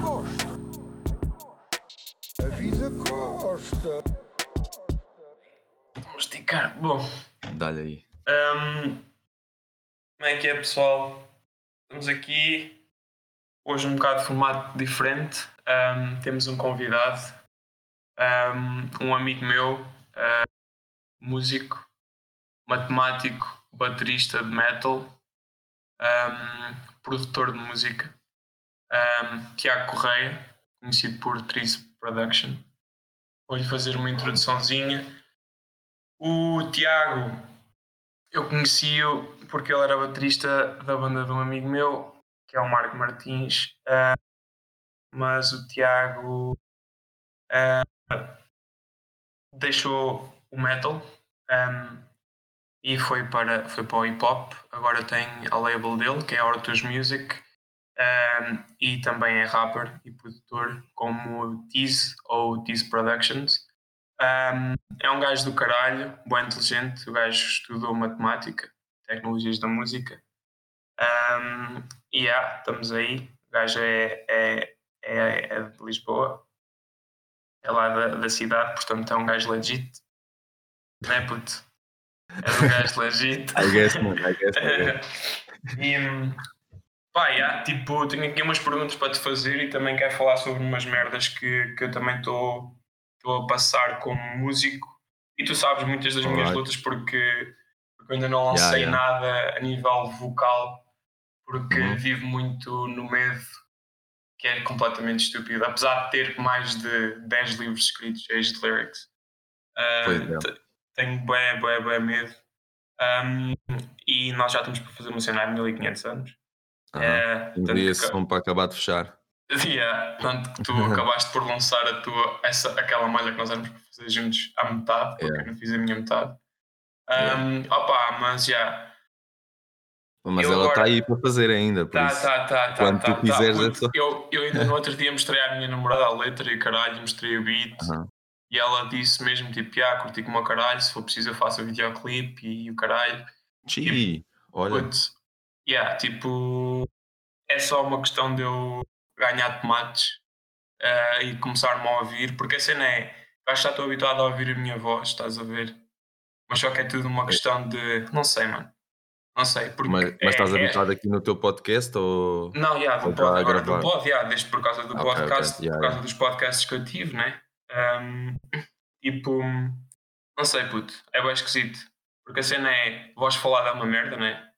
Costa. A vida Costa. Vamos esticar. Bom, Dá-lhe aí. hum, como é que é, pessoal? Estamos aqui hoje um bocado de formato diferente. Hum, temos um convidado, hum, um amigo meu, músico, matemático, baterista de metal, produtor de música, hum, Tiago Correia, conhecido por Tris Production. Vou-lhe fazer uma introduçãozinha. O Tiago, eu conheci-o porque ele era baterista da banda de um amigo meu, que é o Marco Martins, ah, mas o Tiago ah, deixou o metal ah, e foi para, foi para o hip hop. Agora tem a label dele, que é Hortus Music, ah, e também é rapper e produtor, como Tease ou Tease Productions. Um, é um gajo do caralho, bem inteligente. O gajo estudou matemática, tecnologias da música. Um, e yeah, estamos aí. O gajo é, é, é, é de Lisboa, é lá da, da cidade, portanto é um gajo legit. Não é puto? É um gajo legit. I guess, man. I guess. I guess. e pá, yeah, tipo, tenho aqui umas perguntas para te fazer e também quero falar sobre umas merdas que, que eu também estou a passar como músico. E tu sabes muitas das minhas lutas porque, porque eu ainda não lancei Yeah, yeah. nada a nível vocal, porque Uhum. vivo muito no medo, que é completamente estúpido. Apesar de ter mais de 10 livros escritos cheios de lyrics. Te- tenho bué, bué, bué medo. Um, e nós já estamos para fazer uma cena há 1500 anos. Aham. É, que- para acabar de fechar. Yeah, tanto que tu acabaste por lançar a tua, essa, aquela malha que nós éramos para fazer juntos à metade, porque Yeah. eu não fiz a minha metade. Yeah. Um, Opa, mas já. Mas Eu ela está agora- aí para fazer ainda, por Tá, isso. tá, tá, tá. quando tá, tu quiseres tá, é puto. só- eu, eu ainda no outro dia mostrei à minha namorada a letra e caralho, mostrei o beat. Aham. E ela disse mesmo, tipo, ah, curti como o caralho, se for preciso eu faço o videoclipe e o caralho. Chi, olha. Putz, yeah, tipo, é só uma questão de eu ganhar tomates eh, e começar-me a ouvir, porque a cena é, eu acho que já estou habituado a ouvir a minha voz, estás a ver? Mas só que é tudo uma questão de, não sei, mano, não sei, porque Mas, é- mas estás é- habituado aqui no teu podcast ou. Não, yeah, do pod, agora do pod, yeah, desde por causa do Ok, ok, podcast, yeah, por causa yeah. dos podcasts que eu tive, né? Um, tipo, não sei, puto, é bem esquisito. Porque a cena é, voz falada é uma merda, né?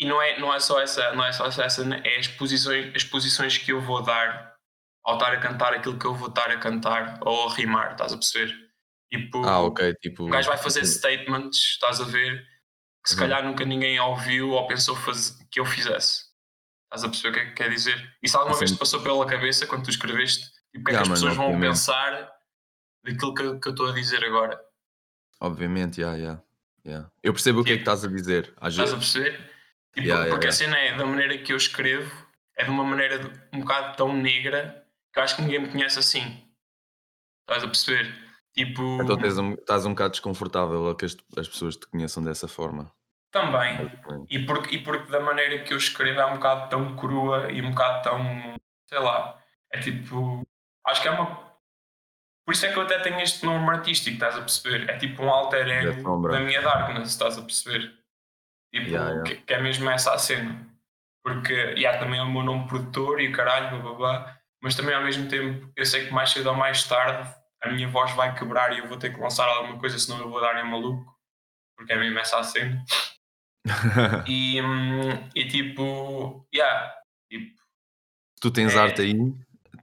E não é, não é só essa, não é só essa, né? é as posições, as posições que eu vou dar ao estar a cantar aquilo que eu vou estar a cantar ou a rimar, estás a perceber? Tipo, Ah, ok. Tipo. o gajo vai fazer statements, estás a ver, que se Uhum. calhar nunca ninguém ouviu ou pensou que eu fizesse. Estás a perceber o que é que quer dizer? E se alguma vez Assim- te passou pela cabeça quando tu escreveste, tipo, o que é que as pessoas vão obviamente. pensar daquilo que, que eu estou a dizer agora? Obviamente, yeah, yeah, yeah. Eu percebo o que é que Tipo, estás a dizer. Às Estás a vezes. perceber? Tipo, Yeah, yeah, porque a yeah. cena é da maneira que eu escrevo, é de uma maneira de- um bocado tão negra que eu acho que ninguém me conhece assim. Estás a perceber? Tipo, Então um- estás um bocado desconfortável a que as, as pessoas te conheçam dessa forma. também. E porque, e porque da maneira que eu escrevo é um bocado tão crua e um bocado tão. sei lá. É tipo. Acho que é uma. Por isso é que eu até tenho este nome artístico, estás a perceber? É tipo um alter ego da minha darkness, estás a perceber? Tipo, Yeah, yeah. Que, que é mesmo essa a cena. Porque, yeah, também é o meu nome produtor e o caralho, blá blá blá. Mas também ao mesmo tempo, eu sei que mais cedo ou mais tarde a minha voz vai quebrar e eu vou ter que lançar alguma coisa, senão eu vou dar em maluco. Porque é mesmo essa a cena. E, hum, e tipo, yeah, tipo, se tu tens É. arte aí,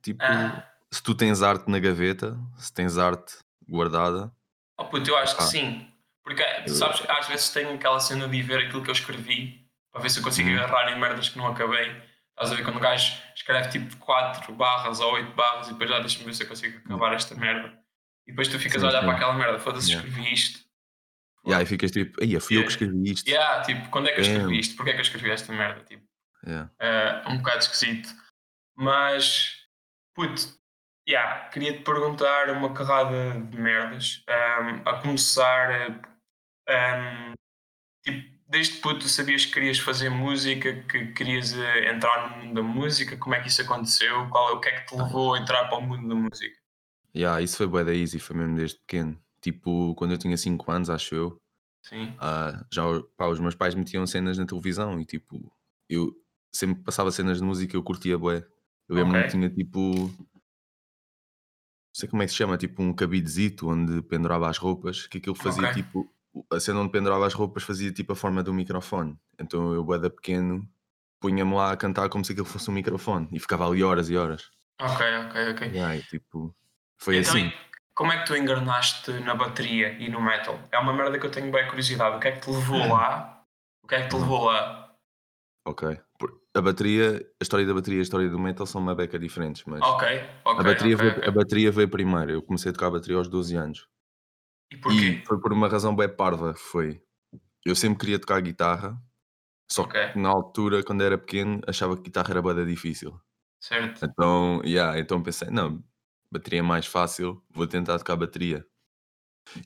tipo, ah, se tu tens arte na gaveta, se tens arte guardada, oh puto, eu acho que Ah. sim. Porque, sabes, às vezes tenho aquela cena de ver aquilo que eu escrevi para ver se eu consigo Uhum. agarrar em merdas que não acabei. Estás a ver quando o gajo escreve tipo 4 barras ou 8 barras e depois já deixa-me ver se eu consigo acabar esta merda. E depois tu ficas Sim, a olhar sim. para aquela merda, foda-se, Yeah. escrevi isto. e aí ficas tipo, aí fui eu que Yeah. escrevi isto. Yeah, tipo, quando é que eu escrevi isto? Porquê é que eu escrevi esta merda? Tipo, Yeah. é um bocado esquisito. Mas, puto, yeah, queria-te perguntar uma carrada de merdas. Um, a começar, um, tipo, desde puto sabias que querias fazer música, que querias eh, entrar no mundo da música? Como é que isso aconteceu? Qual é o que é que te levou a entrar para o mundo da música? Yeah, isso foi bué da easy, foi mesmo desde pequeno. Tipo, quando eu tinha 5 anos, acho eu, Sim. ah, já pá, os meus pais metiam cenas na televisão e tipo, eu sempre passava cenas de música eu curtia bué. Eu lembro-me tinha tipo, não sei como é que se chama, tipo um cabidezito onde pendurava as roupas, que aquilo fazia Ok. tipo, a cena onde pendurava as roupas fazia tipo a forma do microfone. Então eu, da pequeno, punha-me lá a cantar como se aquilo fosse um microfone e ficava ali horas e horas. Ok, ok, ok. E, tipo, foi Então, assim. como é que tu engarnaste na bateria e no metal? É uma merda que eu tenho bem curiosidade. O que é que te levou lá? O que é que te levou lá? Ok. A bateria, a história da bateria e a história do metal são uma beca diferentes, mas Ok, ok. a, bateria ok, veio, ok. a bateria veio primeiro. Eu comecei a tocar a bateria aos 12 anos. E porquê? E foi por uma razão bem parva. Foi. Eu sempre queria tocar guitarra, só Ok. que na altura, quando era pequeno, achava que guitarra era bada difícil. Certo. Então, yeah, então pensei, não, bateria é mais fácil, vou tentar tocar bateria.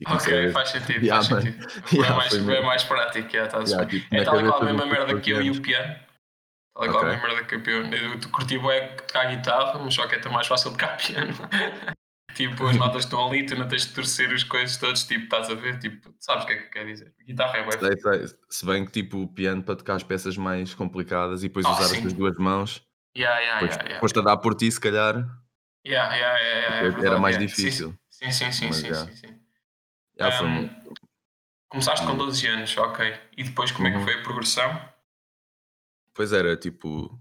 E a Ok, faz sentido, Yeah, faz sentido. Yeah, mais, foi mesmo. mais prático, yeah, tá Yeah, tipo, É tal e qual a mesma merda 14 que eu e o piano. Tal e qual a mesma merda que o piano. Eu curti bué tocar guitarra, mas só que é tão mais fácil tocar piano. Tipo, as notas estão ali, tu não tens de torcer as coisas todas, tipo, estás a ver? Tipo, sabes o que é que quer dizer? Guitarra é Sei, sei. Se bem que tipo o piano para tocar as peças mais complicadas e depois Ah, usar sim. as tuas duas mãos, Yeah, yeah, depois yeah, yeah. foste a dar por ti, se calhar. Yeah, yeah, yeah, é Era verdade, mais yeah. Sim, difícil. Sim, sim, sim, Mas, sim, sim, sim. Um, muito- Começaste com Hum. 12 anos, ok. E depois como é que Uhum. foi a progressão? Pois era, tipo.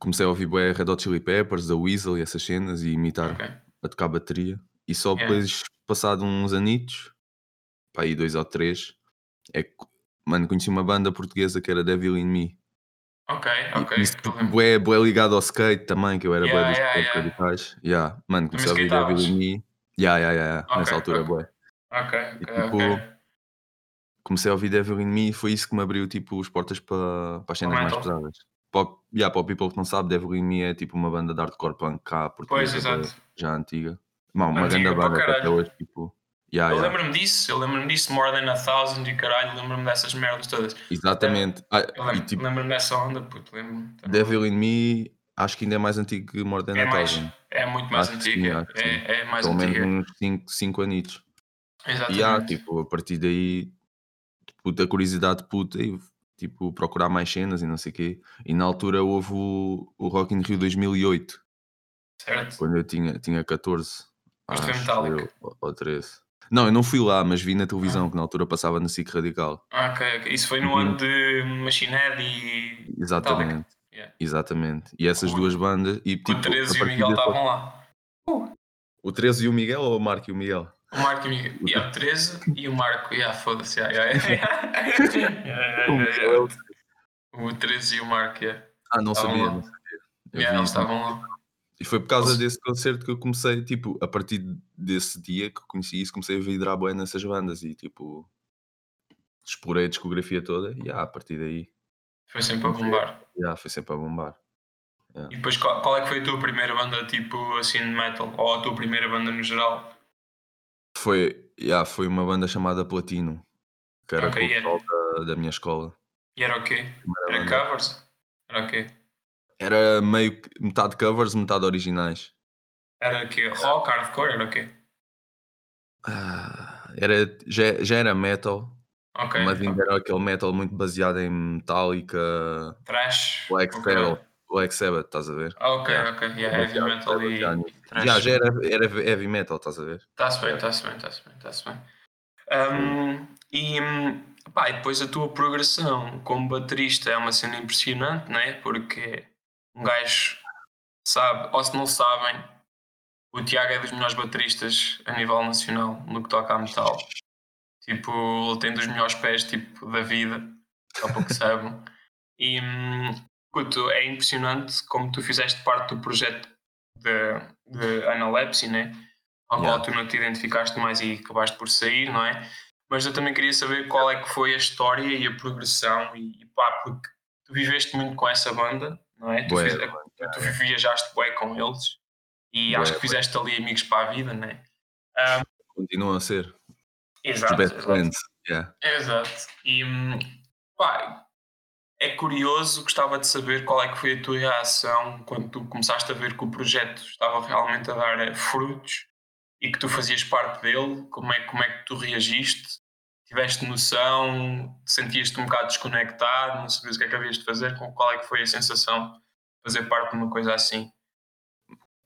Comecei a ouvir bué Red Hot Chili Peppers, a Weasel e essas cenas e imitar Ok. A tocar bateria. E só depois, passado uns anitos, pá, aí dois ou três, é que, mano, conheci uma banda portuguesa que era Devil in Me. Ok, E ok. isso lembro. bué, bué ligado ao skate também, que eu era Yeah, bué dos yeah, yeah, radicais. Yeah. Mano, comecei a ouvir? Devil in Me. Yeah, yeah, yeah, yeah. Nessa Ok, altura, ok. bué. Ok, E, tipo, ok. comecei a ouvir Devil in Me e foi isso que me abriu tipo as portas para, para as cenas mais pesadas. Para, yeah, para o people que não sabe, Devil in Me é tipo uma banda de hardcore punk cá, Pois, exato. Já antiga. Uma, uma Antiga grande banda até hoje, tipo. Yeah, Eu yeah. lembro-me disso, eu lembro-me disso, More Than a Thousand e caralho, lembro-me dessas merdas todas. Exatamente. Ah, Eu e lembro- tipo, lembro-me dessa onda, puto, lembro-me. Devil in Me acho que ainda é mais antigo que More Than É a mais, Thousand. é muito mais Acho que sim, sim. é, é mais Pelo menos antiga. uns 5 cinco anitos. Exatamente. E há, tipo, a partir daí, tipo, da curiosidade puta e tipo, procurar mais cenas e não sei o quê. E na altura houve o, o Rock in Rio 2008, certo? quando eu tinha, tinha 14. Foste ver acho eu, ou- ou 13. Não, eu não fui lá, mas vi na televisão, que na altura passava na SIC Radical. Ah, ok, ok. Isso foi no Uhum. ano de Machine Head e. Exatamente. Yeah. Exatamente. E essas O- duas bandas. E, O tipo, 13 a e o Miguel estavam lá. O 13 e o Miguel ou o Marco e o Miguel? O Marco e o Miguel. Yeah, o 13 e o Marco. Yeah, foda-se. Yeah, yeah, O yeah, Miguel é yeah. o- O 13 e o Marco, yeah. Ah, não Estavam sabia. lá. Não sabia. Eu Yeah, eles estavam lá. E foi por causa desse concerto que eu comecei, tipo, a partir desse dia que eu conheci isso, comecei a vidrar bem nessas bandas e, tipo, explorei a discografia toda e, ah, a partir daí, Foi sempre a bombar. já, foi sempre a bombar. E depois, qual, qual é que foi a tua primeira banda, tipo, assim, de metal? Ou a tua primeira banda no geral? Foi, já, foi uma banda chamada Platino, que era Ok, com o yeah. da, da minha escola. E era o quê? Primeira Era banda. covers? Era o quê? Era meio que metade covers, metade originais. Era o quê? Rock, hardcore? Era o quê? Ah, era, já, já era metal, Ok. mas ainda era aquele metal muito baseado em Metallica, Trash? Black Ok. Sabbath, Black Sabbath, estás a ver? Ok, Yeah. ok. Yeah, heavy metal e. Já, já era, era heavy metal, estás a ver? Está-se bem, está-se bem, está-se bem, está-se bem. Um, e, pá, e depois a tua progressão como baterista é uma cena impressionante, não é? Porque um gajo sabe, ou se não sabem, o Tiago é dos melhores bateristas a nível nacional no que toca a metal. Tipo, ele tem dos melhores pés tipo, da vida, só para que saibam. E hum, puto, é impressionante como tu fizeste parte do projeto de, de Analepsy, né? ao Yeah. qual tu não te identificaste mais e acabaste por sair, não é? Mas eu também queria saber qual é que foi a história e a progressão e, e pá, porque tu viveste muito com essa banda, não é? Tu, Bué, fiz- bué, tu, tu viajaste bué com eles e Bué, acho que bué. fizeste ali amigos para a vida, não é? Continuam a ser. Os Exato, best exato. friends. Yeah. Exato. E, Pá, é curioso, gostava de saber qual é que foi a tua reação quando tu começaste a ver que o projeto estava realmente a dar eh, frutos e que tu fazias parte dele, como é, como é que tu reagiste? Tiveste noção? Sentias-te um bocado desconectado? Não sabias o que é que havias de fazer? Qual é que foi a sensação de fazer parte de uma coisa assim?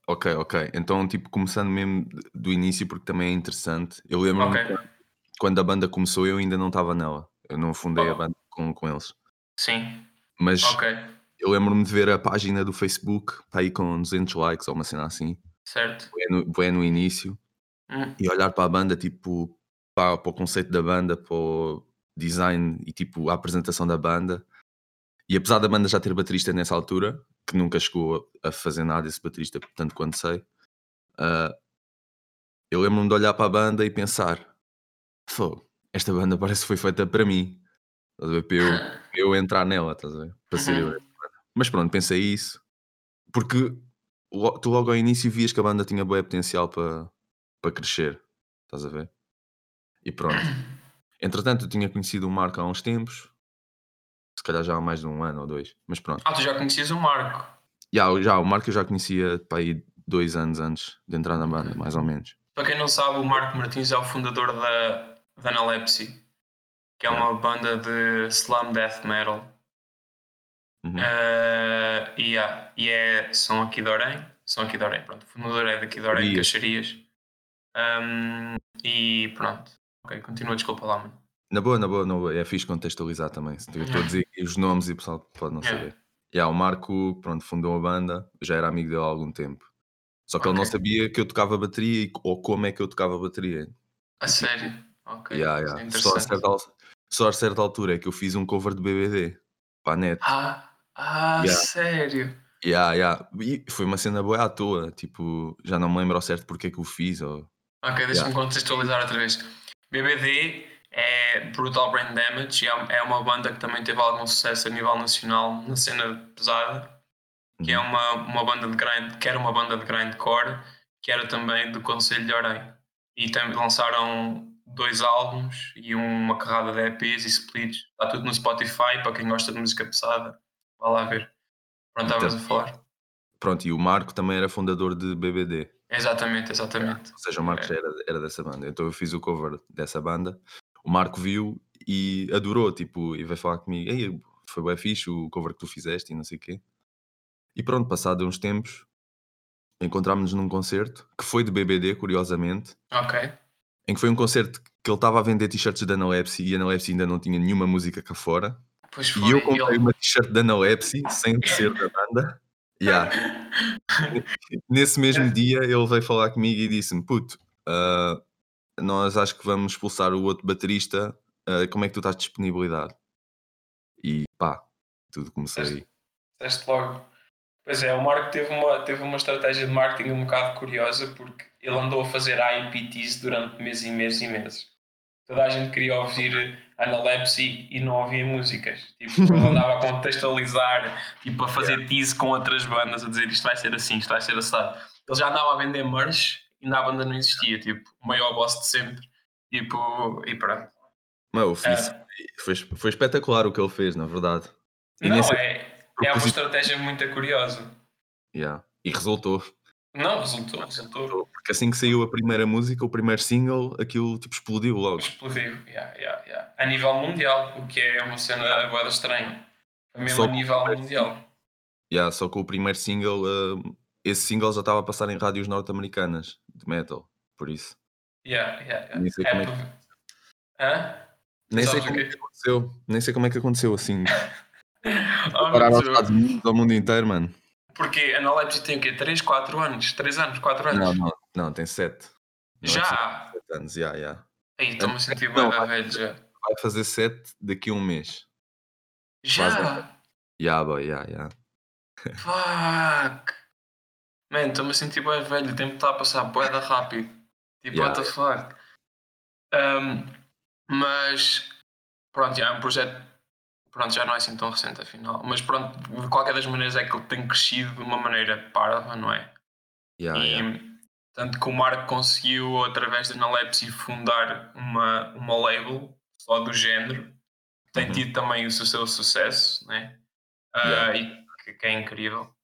Ok, ok. Então, tipo, começando mesmo do início, porque também é interessante. Eu lembro-me Ok. quando- a banda começou, eu ainda não estava nela. Eu não fundei a Oh. banda com, com eles. Sim, Mas ok, eu lembro-me de ver a página do Facebook, está aí com 200 likes ou uma cena assim, certo. bué no, bué no início, Hum, e olhar para a banda, tipo, para, para o conceito da banda, para o design e tipo a apresentação da banda. E apesar da banda já ter baterista nessa altura, que nunca chegou a fazer nada esse baterista, tanto quanto sei, ah, eu lembro-me de olhar para a banda e pensar: Fogo, esta banda parece que foi feita para mim. Estás a ver? Para eu, entrar nela, estás a ver? Para ser eu. Mas pronto, pensei isso. Porque tu logo ao início vias que a banda tinha bom potencial para, para crescer. Estás a ver? E pronto. Entretanto, eu tinha conhecido o Marco há uns tempos. Se calhar já há mais de um ano ou dois. Mas pronto. Ah, tu já conhecias o Marco? Já, já, o Marco eu já conhecia para aí dois anos antes de entrar na banda, mais ou menos. Para quem não sabe, o Marco Martins é o fundador da, da Analepsy, que é uma banda de slam death metal. Uhum. Eh, e, yeah, é, são aqui de Orem, são aqui de Orem, pronto. O fundador é daqui de Orem, Caxias. Caxarias. Um, e pronto. Ok, continua, desculpa lá, mano. Na boa, na boa, na boa. É fixe contextualizar também. Estou a dizer aqui os nomes e o pessoal pode não Yeah. saber. Yeah, o Marco, pronto, fundou a banda, já era amigo dele há algum tempo. Só que ele não sabia que eu tocava bateria ou como é que eu tocava bateria. A sério? Ok, Yeah, é yeah. Só, a certa, só a certa altura é que eu fiz um cover de BBD para a net. Ah, ah Yeah. sério? Yeah, yeah. E foi uma cena boa à toa. Tipo, já não me lembro ao certo porque é que o fiz. Ou... Ok, deixa-me contextualizar outra vez. BBD é Brutal Brain Damage e é é uma banda que também teve algum sucesso a nível nacional na cena pesada, que é Uhum. uma, uma banda de grind, que era uma banda de grindcore, que era também do Conselho de Orem. E também lançaram dois álbuns e uma carrada de EPs e splits. Está tudo no Spotify, para quem gosta de música pesada. Vá lá ver. Pronto, estavas a Então, falar. Pronto, e o Marco também era fundador de BBD. Exatamente, exatamente. Ou seja, o Marco É. era, era dessa banda. Então eu fiz o cover dessa banda. O Marco viu e adorou, tipo, e veio falar comigo. Ei, foi bem fixe o cover que tu fizeste e não sei o quê. E pronto, passado uns tempos, encontrámos-nos num concerto, que foi de BBD, curiosamente, Ok. em que foi um concerto que ele estava a vender t-shirts da Analepsy e a Analepsy ainda não tinha nenhuma música cá fora. Pois foi. E eu comprei ele- uma t-shirt da Analepsy sem ser da banda. Yeah. Nesse mesmo dia ele veio falar comigo e disse-me: Puto, ah, nós acho que vamos expulsar o outro baterista. ah, como é que tu estás de disponibilidade? E pá, tudo começou aí. Disseste logo. Pois é, o Marco teve uma, teve uma estratégia de marketing um bocado curiosa porque ele andou a fazer IPTs durante meses e meses e meses. Toda a gente queria ouvir Analepsy e não ouvia músicas. Tipo, ele andava a contextualizar, tipo, a fazer tease com outras bandas, a dizer isto vai ser assim, isto vai ser assado. Ele já andava a vender merch e na banda não existia, tipo, o maior boss de sempre. Tipo, e pronto. Mas eu fiz, É. foi, foi espetacular o que ele fez, na verdade. E Não, é, é uma estratégia muito curiosa. Yeah. E resultou. Não, resultou, resultou. Porque assim que saiu a primeira música, o primeiro single, aquilo tipo explodiu logo. Explodiu, yeah, yeah, yeah. a nível mundial, o que é uma cena boeda estranha. Mesmo Só a que- nível mundial. Yeah, só que o primeiro single, ah, esse single já estava a passar em rádios norte-americanas de metal, por isso. Yeah, yeah, yeah. Nem sei É como é por- Hã? Nem sei Sabes como é que aconteceu. Nem sei como é que aconteceu assim. Oh, Parar aos. Estados Unidos, ao mundo inteiro, mano. Porque a Analepsy tem o quê? 3, 4 anos? 3 anos? 4 anos? Não, não, não, tem sete. Não é Já? sete anos, já, já. Aí estou-me a sentir bem velho já. Vai fazer sete daqui a um mês. Já? Já, boy, já, já. Fuck! Man, estou-me a sentir bem velho, o tempo está a passar boeda rápido. Tipo, Yeah, what the fuck? Um, mas, pronto, já é um projeto, pronto, já não é assim tão recente afinal. Mas pronto, de qualquer das maneiras é que ele tem crescido de uma maneira parva, não é? Já, e já. tanto que o Marco conseguiu, através da Analepsy, fundar uma, uma label só do género, tem Uhum. tido também o seu, sucesso, né? Ah, Yeah. e que, que é incrível.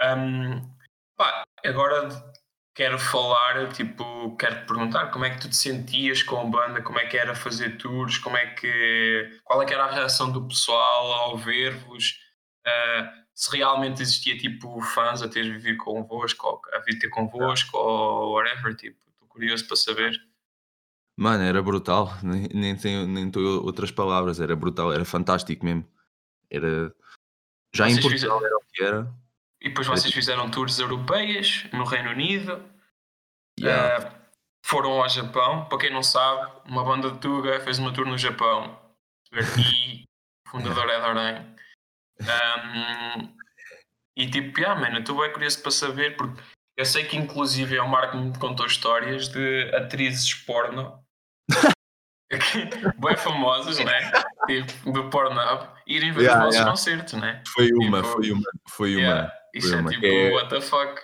Ahm, pá, agora quero falar, tipo, quero te perguntar como é que tu te sentias com a banda, como é que era fazer tours, como é que qual é que era a reação do pessoal ao ver-vos, ah, se realmente existia tipo fãs a ter vivido convosco, ou a vir ter convosco, ou whatever, tipo, estou curioso para saber. Mano, era brutal, nem, nem tenho nem tenho outras palavras, era brutal, era fantástico mesmo. Era. Já em Vocês Portugal fizeram- era o que era. E depois vocês fizeram tours europeias no Reino Unido, Yeah. Uh, foram ao Japão. Para quem não sabe, uma banda de Tuga fez uma tour no Japão. E o fundador é Doran. Um, e tipo, yeah, man, eu estou bem curioso para saber, porque eu sei que inclusive é o Marco me contou histórias de atrizes porno. bem famosas, né? Tipo, do Pornhub, irem ver Yeah, os vossos yeah. concertos, né? Foi uma, tipo, foi uma, foi uma. Yeah, Isso foi é tipo, É- what the fuck?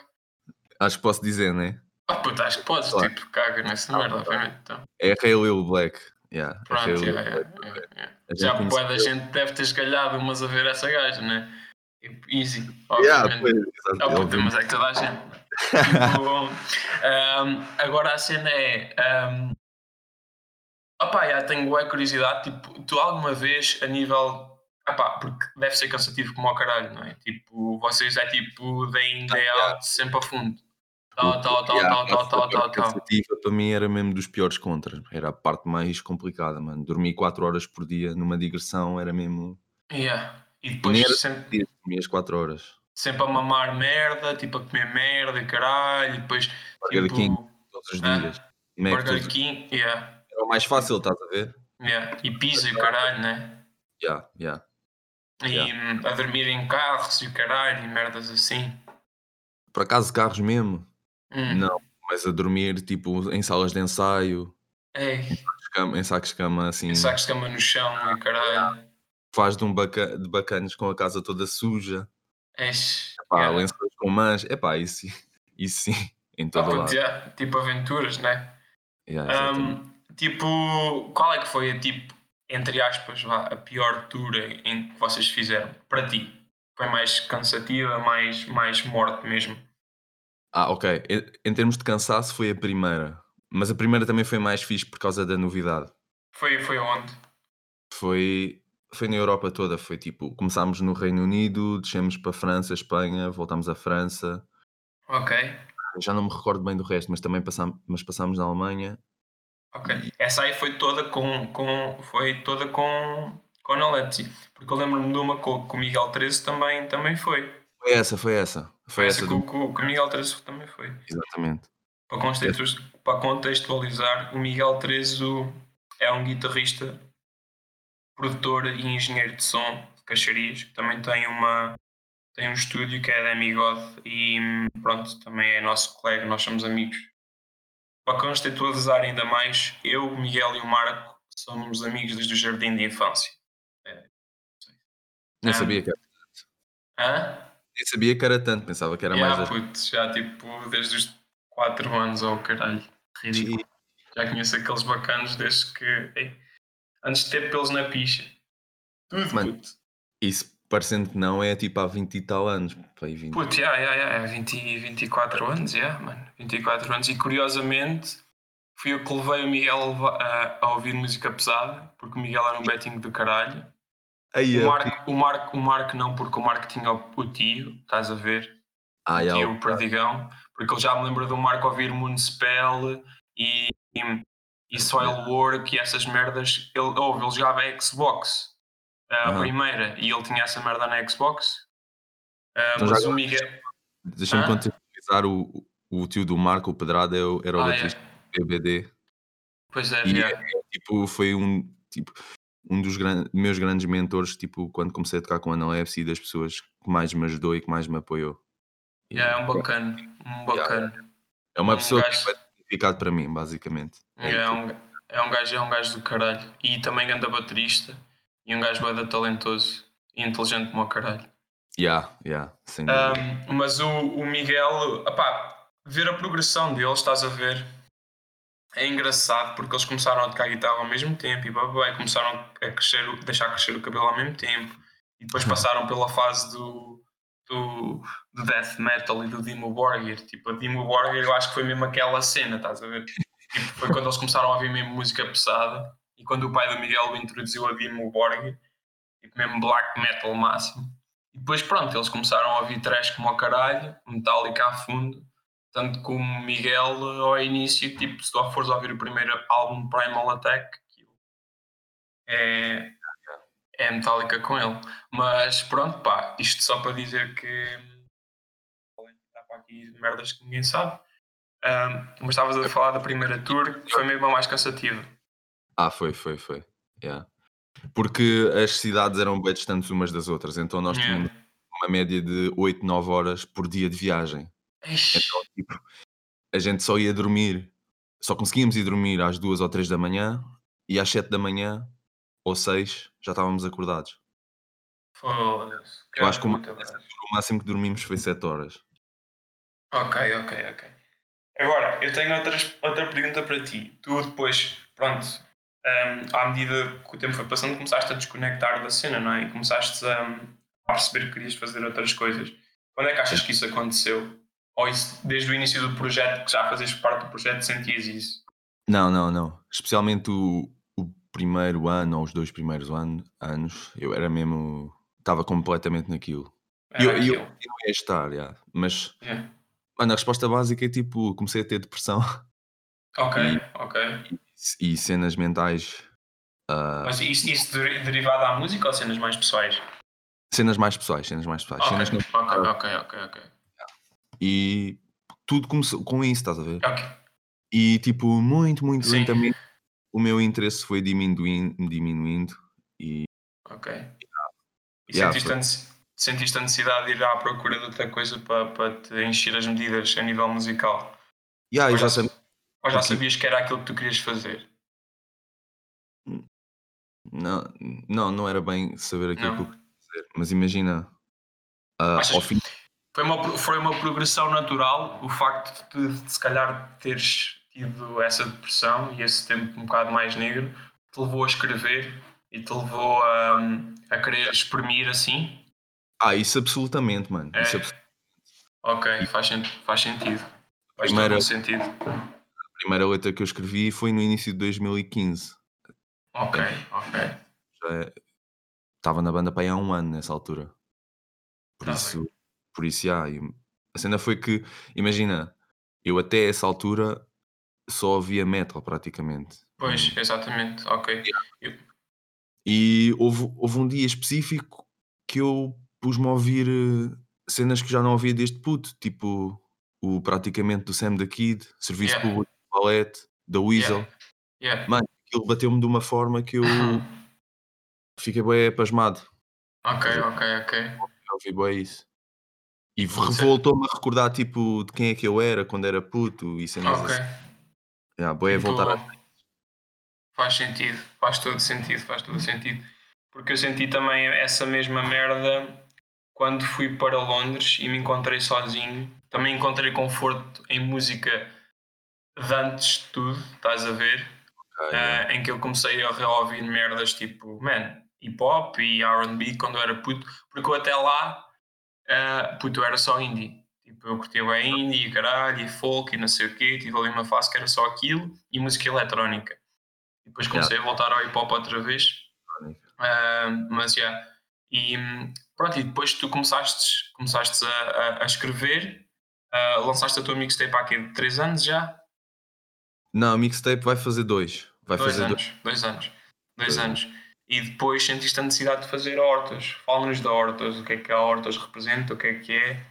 Acho que posso dizer, né? Ah, puta, acho que podes, Claro. tipo, caga nessa merda, obviamente. Então. É a Hayley Black. Yeah, é a Pronto, Hayley yeah, Black. yeah, yeah, yeah. A gente já boa da gente deve ter esgalhado umas a ver essa gaja, né? Tipo, easy, obviamente. exato, Ah, puta, mas é que toda a gente. Tipo, ahm, agora a cena é. Um, opá, já tenho boa curiosidade. Tipo, tu alguma vez a nível. Opá, porque deve ser cansativo como ao caralho, não é? Tipo, vocês é tipo day in, day out, sempre a fundo. Tal, tal, tal, Yeah, tal, tal, tal, tal, cansativa para mim era mesmo dos piores contras. Era a parte mais complicada, mano. Dormir 4 horas por dia numa digressão era mesmo. Yeah. E depois era sempre. dormias 4 horas. sempre a mamar merda, tipo a comer merda e caralho, e depois Burger tipo King todos os Ah, dias. Mac Burger King, yeah, Era o mais fácil, estás a ver? yeah, e pizza e o caralho, né? Yeah, yeah. E hum, a dormir em carros e o caralho e merdas assim. Por acaso, carros mesmo? Hum. Não, mas a dormir tipo em salas de ensaio, Ei, em sacos de cama assim. e sacos de cama no chão e caralho. Faz de um baca, de bacanas com a casa toda suja. Eis, Pá, yeah. lençóis com mãs. É pá, isso, isso sim, em todo lado. yeah, tipo aventuras, né? Yeah. Hum, tipo, qual é que foi a tipo, entre aspas, vá, a pior tour em que vocês fizeram para ti? Foi mais cansativa, mais, mais morte mesmo? Ah, ok. Em, em termos de cansaço foi a primeira. Mas a primeira também foi mais fixe por causa da novidade. Foi, foi onde? Foi, foi na Europa toda. Foi tipo, começámos no Reino Unido, descemos para França, Espanha, voltámos à França. Ok, Já não me recordo bem do resto, mas também passámos, mas passámos na Alemanha. Ok. Essa aí foi toda com, com foi toda com, com a Letzi. Porque eu lembro-me de uma com, com o Miguel 13 também, também foi. Foi essa, foi essa. Foi Foi essa essa com, do... com, com o Miguel 13 também foi. Exatamente. Para, para contextualizar, o Miguel 13 o- é um guitarrista, produtor e engenheiro de som de Caxarias, que também tem, uma, tem um estúdio que é da Amigod e pronto, também é nosso colega, nós somos amigos. Para contextualizar ainda mais, eu, o Miguel e o Marco somos amigos desde o jardim de infância. Nem Ah. sabia que era, Hã? nem sabia que era tanto, pensava que era Yeah, mais. puto, já tipo desde os 4 anos ou caralho. Ridículo. Já conheço aqueles bacanos desde que. ei, antes de ter pelos na picha. Tudo, Mano. puto. Isso parecendo que não é tipo há 20 e tal anos. Pá, aí 20. Puto, já, já, já. É 20, 24 anos, já, mano. 24 anos. E curiosamente, fui eu que levei o Miguel a, a- ouvir música pesada, porque o Miguel era um betting do caralho. Aí, O é, Marco, o, Marco, o Marco não, porque o Marco tinha o, o tio, estás a ver? ah, o tio o- Perdigão, porque ele já me lembra do Marco ouvir Moonspell e, e, e Soilwork e essas merdas. Ele, ouve, ele jogava Xbox, a Aham. primeira, e ele tinha essa merda na Xbox. Ah, Então mas já o Miguel. Deixa-me Hã? contextualizar o, o tio do Marco, o Pedrada, era o- era o Ah, é. baterista do BBD. Pois é, E yeah. tipo, foi um, tipo, um dos gran- meus grandes mentores, tipo, quando comecei a tocar com a Analepsy, das pessoas que mais me ajudou e que mais me apoiou. E, Yeah, é um bacana, um bacana. é uma um pessoa gajo- que tem significado para mim, basicamente. É É, um, é, um gajo, é um gajo do caralho. E também anda baterista. E um gajo bada talentoso e inteligente como o caralho. Yeah, yeah, dúvida. Um, mas o, o Miguel, opá, ver a progressão dele, estás a ver? é engraçado porque eles começaram a tocar guitarra ao mesmo tempo e babá, começaram a crescer, deixar crescer o cabelo ao mesmo tempo e depois Uhum. passaram pela fase do, do, do death metal e do Dimmu Borgir. Tipo, a Dimmu Borgir eu acho que foi mesmo aquela cena, estás a ver? Tipo, foi quando eles começaram a ouvir mesmo música pesada e quando o pai do Miguel introduziu a Dimmu Borgir, tipo mesmo black metal máximo. E depois pronto, eles começaram a ouvir trash como ao caralho, Metallica a fundo. Tanto como Miguel ao início, tipo, se tu fores ouvir o primeiro álbum Primal Attack, é, é Metallica com ele. Mas pronto, pá, isto só para dizer que está aqui merdas que ninguém sabe. Ahm, mas estavas a falar da primeira tour, que foi mesmo a mais cansativa. Ah, foi, foi, foi. Yeah. Porque as cidades eram bem distantes umas das outras, então nós Yeah. tínhamos uma média de 8, 9 horas por dia de viagem. Ixi, Então, tipo, a gente só ia dormir, só conseguíamos ir dormir às 2 ou 3 da manhã e às 7 da manhã ou 6 já estávamos acordados. foda-se. Eu acho que velho. O máximo que dormimos foi 7 horas. Ok, ok, ok. Agora, eu tenho outras, outra pergunta para ti. Tu depois, pronto, hum, à medida que o tempo foi passando, começaste a desconectar da cena, não é? E começaste a, a perceber que querias fazer outras coisas. Quando é que achas que isso aconteceu? Ou isso, desde o início do projeto, que já fazes parte do projeto, sentias isso? Não, não, não. Especialmente o, o primeiro ano ou os dois primeiros ano, anos, eu era mesmo. Estava completamente naquilo. Eu, eu, eu ia estar, já. mas Yeah. mano, a resposta básica é tipo: comecei a ter depressão Ok, E- ok. E cenas mentais, ah, Mas isso, isso deri- derivado à música ou cenas mais pessoais? cenas mais pessoais, cenas mais pessoais. Ok, Cenas que- ok, ok, ok, ok. E tudo começou com isso, estás a ver? Ok, E tipo, muito, muito Sim. lentamente o meu interesse foi diminuindo, diminuindo e ok. E Yeah, sentiste, foi. sentiste a necessidade de ir à procura de outra coisa para, para te encher as medidas a nível musical? yeah, Ou já, exatamente. Ou já sabias que era aquilo que tu querias fazer? Não, não, não era bem saber aquilo que eu Não. queria dizer, mas imagina ah, Achas ao fim Foi uma, foi uma progressão natural o facto de, de se calhar teres tido essa depressão e esse tempo um bocado mais negro te levou a escrever e te levou a, a querer exprimir assim? Ah, isso absolutamente, mano. É. Isso abs- Ok, faz, faz sentido. Faz Primeira- todo sentido. A primeira letra que eu escrevi foi no início de 2015. Ok, ok. Já é- estava na banda para aí há um ano nessa altura. Por Tá isso, por isso, já, a cena foi que, imagina, eu até essa altura só ouvia metal praticamente. Pois, exatamente, ok. Eu- E houve, houve um dia específico que eu pus-me a ouvir eh, cenas que já não ouvia desde puto, tipo o praticamente do Sam da Kid, Serviço Yeah. Público Valete, da Weasel. Yeah. Mano, aquilo bateu-me de uma forma que eu fiquei bem pasmado. Ok, ok, ok. Já ouvi bem isso. E voltou-me a recordar tipo de quem é que eu era quando era puto e cenas Ok. assim. Yeah, bué a voltar a... Faz sentido, faz todo sentido, faz todo sentido. Porque eu senti também essa mesma merda quando fui para Londres e me encontrei sozinho. Também encontrei conforto em música de antes de tudo, estás a ver? Ok, yeah. Eh, em que eu comecei a reouvir merdas tipo, man, hip hop e RB quando eu era puto, porque eu até lá, eh, puto, eu era só indie. Tipo, eu curtia bem indie, e caralho, e folk e não sei o quê. Tive ali uma fase que era só aquilo e música eletrónica. E depois comecei a voltar ao hip hop outra vez. Ah, mas já. E hum, pronto, e depois tu começaste, começaste a, a- a escrever, ah, lançaste a tua mixtape há aqui de 3 anos já? Não, a mixtape vai fazer dois. Vai dois fazer anos, dois anos. Dois Dois anos. E depois sentiste a necessidade de fazer hortas. Fala-nos da hortas, o que é que a hortas representa, o que é que é.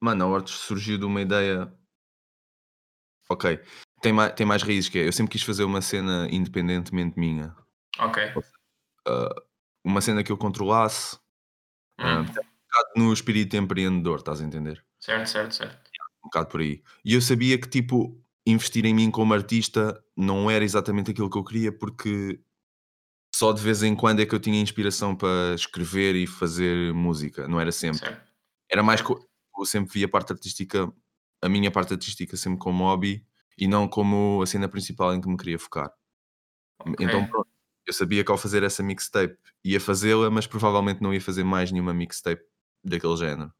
Mano, a Hortus surgiu de uma ideia. Ok, tem mais, tem mais raízes que é. Eu sempre quis fazer uma cena independentemente minha. Ok. Uma cena que eu controlasse, ah, Hum, um bocado no espírito empreendedor, estás a entender? certo, certo, certo. Um bocado por aí. E eu sabia que, tipo, investir em mim como artista não era exatamente aquilo que eu queria, porque só de vez em quando é que eu tinha inspiração para escrever e fazer música, não era sempre. certo. Era mais. Eu sempre via a parte artística, a minha parte artística sempre como hobby e não como a cena principal em que me queria focar. Ok. Então pronto, eu sabia que ao fazer essa mixtape ia fazê-la, mas provavelmente não ia fazer mais nenhuma mixtape daquele género.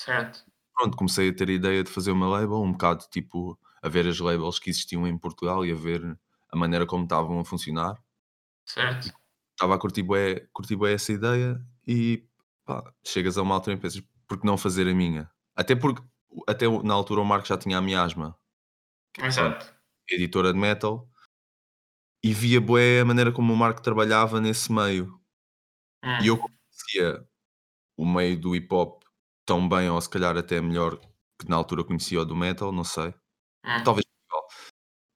Certo. Pronto, comecei a ter a ideia de fazer uma label, um bocado tipo a ver as labels que existiam em Portugal e a ver a maneira como estavam a funcionar. Certo. Estava a curtir bué, curtir essa ideia e pá, chegas a uma altura e pensas, por que não fazer a minha? Até porque até na altura o Marco já tinha a miasma, Exato. editora de metal, e via bué a maneira como o Marco trabalhava nesse meio. Hum. E eu conhecia o meio do hip hop tão bem, ou se calhar até melhor que na altura conhecia o do metal, não sei. Hum. Talvez.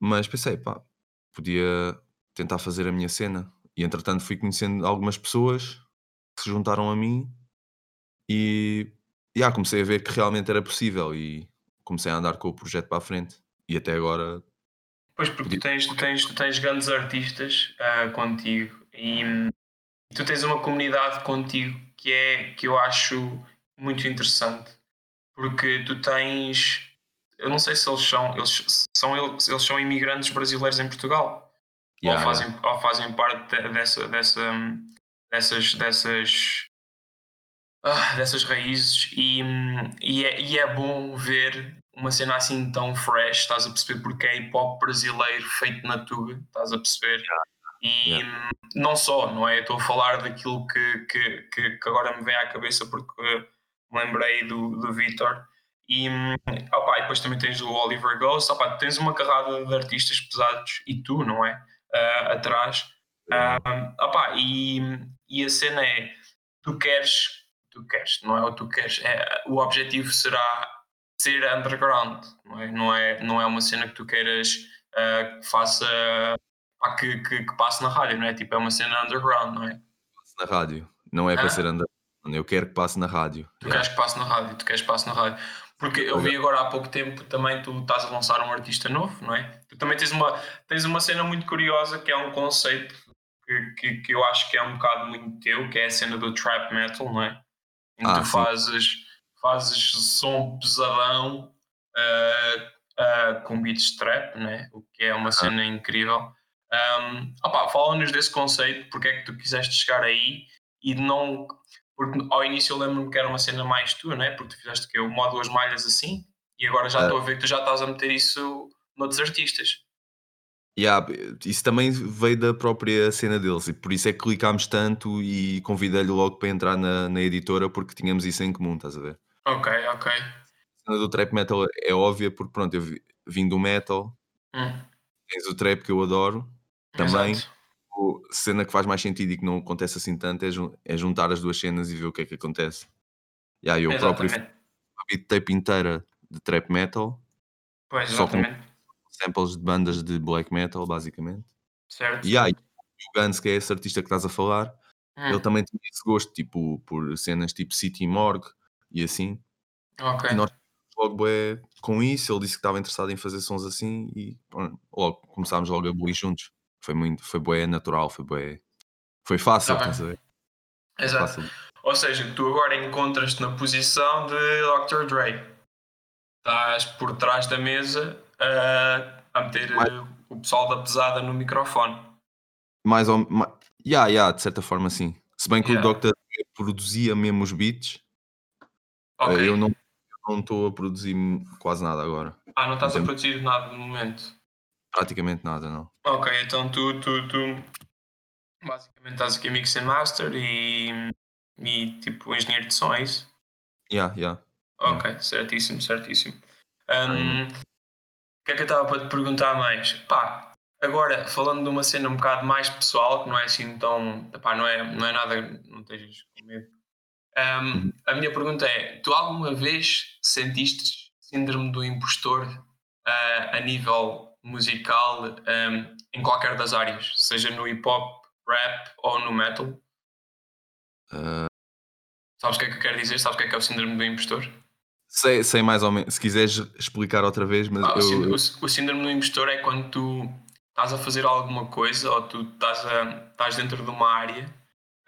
Mas pensei, pá, podia tentar fazer a minha cena. E entretanto fui conhecendo algumas pessoas que se juntaram a mim e yeah, comecei a ver que realmente era possível e comecei a andar com o projeto para a frente. E até agora, Pois, porque tu tens, tu tens, tu tens grandes artistas ah, contigo e hum, tu tens uma comunidade contigo que é que eu acho muito interessante porque tu tens eu não sei se eles são eles são eles, são imigrantes brasileiros em Portugal yeah, ou, fazem, ou fazem parte de- dessa, dessa, hum, dessas, dessas, ah, dessas raízes e, hum, e, é, e é bom ver uma cena assim tão fresh, estás a perceber porque é hip hop brasileiro feito na Tuga, estás a perceber? E Yeah. hum, não só, não é? Estou a falar daquilo que, que, que, que agora me vem à cabeça porque me lembrei do, do Vitor. E, opá, e depois também tens o Oliver Ghost, opá, tens uma carrada de artistas pesados e tu, não é? Ah, atrás. yeah. Ah, opá, e, e a cena é: tu queres, tu queres, não é o tu queres, é, o objetivo será ser underground, não é? Não é, não é uma cena que tu queiras ah, que faça, pá, que, que, que passe na rádio, não é? Tipo, é uma cena underground, não é? na rádio. Não é para Ah. ser andando. Eu quero que passe na rádio. Tu Yeah. queres que passe na rádio, tu queres que passe na rádio. Porque eu vi agora há pouco tempo também tu estás a lançar um artista novo, não é? Tu também tens uma, tens uma cena muito curiosa que é um conceito que, que, que eu acho que é um bocado muito teu, que é a cena do trap metal, não é? Em que Ah, tu sim. fazes, fazes som pesadão ah, ah, com beats trap, né? o que é uma cena incrível. Um, opá, Fala-nos desse conceito, porque é que tu quiseste chegar aí e não. Porque ao início eu lembro-me que era uma cena mais tua, né? porque tu fizeste que eu ou duas malhas assim e agora já Ah. estou a ver que tu já estás a meter isso noutros artistas. Yeah, isso também veio da própria cena deles e por isso é que clicámos tanto e convidei-lhe logo para entrar na, na editora porque tínhamos isso em comum, estás a ver? Ok, ok. A cena do trap metal é óbvia porque pronto, eu vi- vim do metal, Hum, tens o trap que eu adoro, Também. exato. O- cena que faz mais sentido e que não acontece assim tanto é, jun- é juntar as duas cenas e ver o que é que acontece. Yeah, eu próprio Exatamente. beat tape inteira de trap metal, Pois, só com- exatamente. samples de bandas de black metal, basicamente. Certo. E aí, o Guns, que é esse artista que estás a falar, Hum, ele também tinha esse gosto, tipo, por cenas tipo City Morgue e assim. ok. E nós logo bué com isso, ele disse que estava interessado em fazer sons assim e pronto, logo começámos logo a bulir juntos. Foi muito, foi bué natural, foi bué. Foi fácil, Tá estás a ver? Exato. Fácil. Ou seja, tu agora encontras-te na posição de Dr. Dre. Estás por trás da mesa a, a meter Mais- o pessoal da pesada no microfone. Mais ou menos. Yeah, yeah, de certa forma sim. Se bem que Yeah. o Dr. produzia mesmo os beats, eh, eu não eu não estou a produzir quase nada agora. Ah, não estás a Exemplo. produzir nada no momento. Praticamente nada, não. Ok, então tu, tu, tu basicamente estás aqui mix and master e, e tipo engenheiro de som, é isso? Yeah, yeah. Ok, certíssimo, certíssimo. Hum, O que é que eu estava para te perguntar mais? Pá, agora falando de uma cena um bocado mais pessoal, que não é assim tão. Pá, não é, não é nada. Não estejas com medo. Hum, Uhum. a minha pergunta é: tu alguma vez sentiste síndrome do impostor ah, a nível musical hum, em qualquer das áreas, seja no hip hop, rap ou no metal? Eh, Sabes o que é que eu quero dizer? Sabes o que é que é o síndrome do impostor? sei, sei mais ou menos. Se quiseres explicar outra vez, mas Ah, eu, o- o síndrome do impostor é quando tu estás a fazer alguma coisa ou tu estás, a, estás dentro de uma área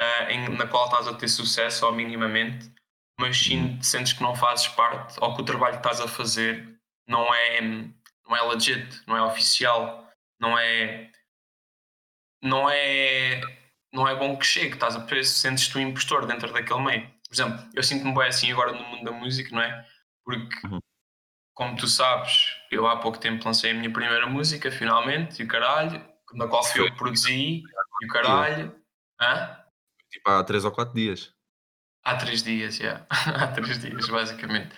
ah, em- na qual estás a ter sucesso ou minimamente, mas sim sentes que não fazes parte ou que o trabalho que estás a fazer não é, não é legit, não é oficial, não é. Não é. Não é bom que chegue, estás a perceber? Sentes-te um impostor dentro daquele meio. Por exemplo, eu sinto-me bem assim agora no mundo da música, não é? Porque, Uhum. como tu sabes, eu há pouco tempo lancei a minha primeira música, finalmente, e o caralho, na qual fui eu produzi, e o caralho. Hã? Tipo, há 3 ou 4 dias. Há três dias, já. há três dias, basicamente.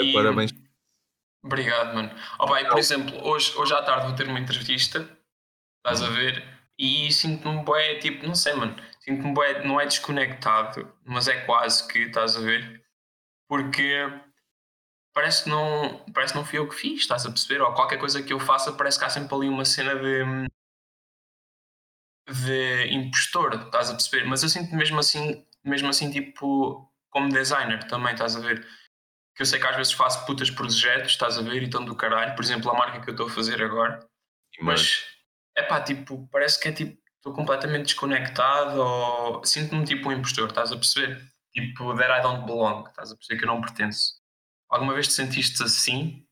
E- Parabéns. Obrigado, mano. Oh, pai, por exemplo, hoje, hoje à tarde vou ter uma entrevista, estás a Uhum. ver? E sinto-me bué, tipo, não sei, mano. Sinto-me bué, não é desconectado, mas é quase que, estás a ver? Porque parece que não, parece que não fui eu que fiz, estás a perceber? Ou qualquer coisa que eu faça, parece que há sempre ali uma cena de de impostor, estás a perceber? Mas eu sinto mesmo assim, mesmo assim, tipo, como designer também, estás a ver? Que eu sei que às vezes faço putas projetos, estás a ver, e estão do caralho, por exemplo, a marca que eu estou a fazer agora, Mas, é pá, tipo, parece que é tipo, estou completamente desconectado ou sinto-me tipo um impostor, estás a perceber? Tipo, that I don't belong, estás a perceber que eu não pertenço. Alguma vez te sentiste assim?